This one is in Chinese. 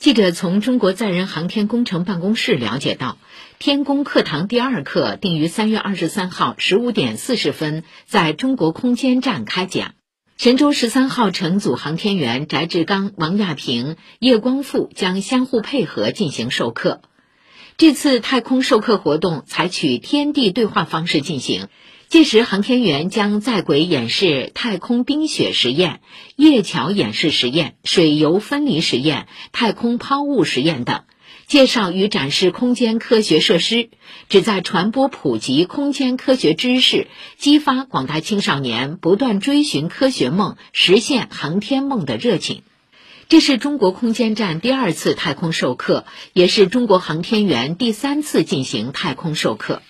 记者从中国载人航天工程办公室了解到，天宫课堂第二课定于三月二十三号十五点四十分在中国空间站开讲。神舟十三号乘组航天员翟志刚、王亚平、叶光富将相互配合进行授课。这次太空授课活动采取天地对话方式进行。届时，航天员将在轨演示太空冰雪实验、叶桥演示实验、水油分离实验、太空抛物实验等，介绍与展示空间科学设施，旨在传播普及空间科学知识，激发广大青少年不断追寻科学梦、实现航天梦的热情。这是中国空间站第二次太空授课，也是中国航天员第三次进行太空授课。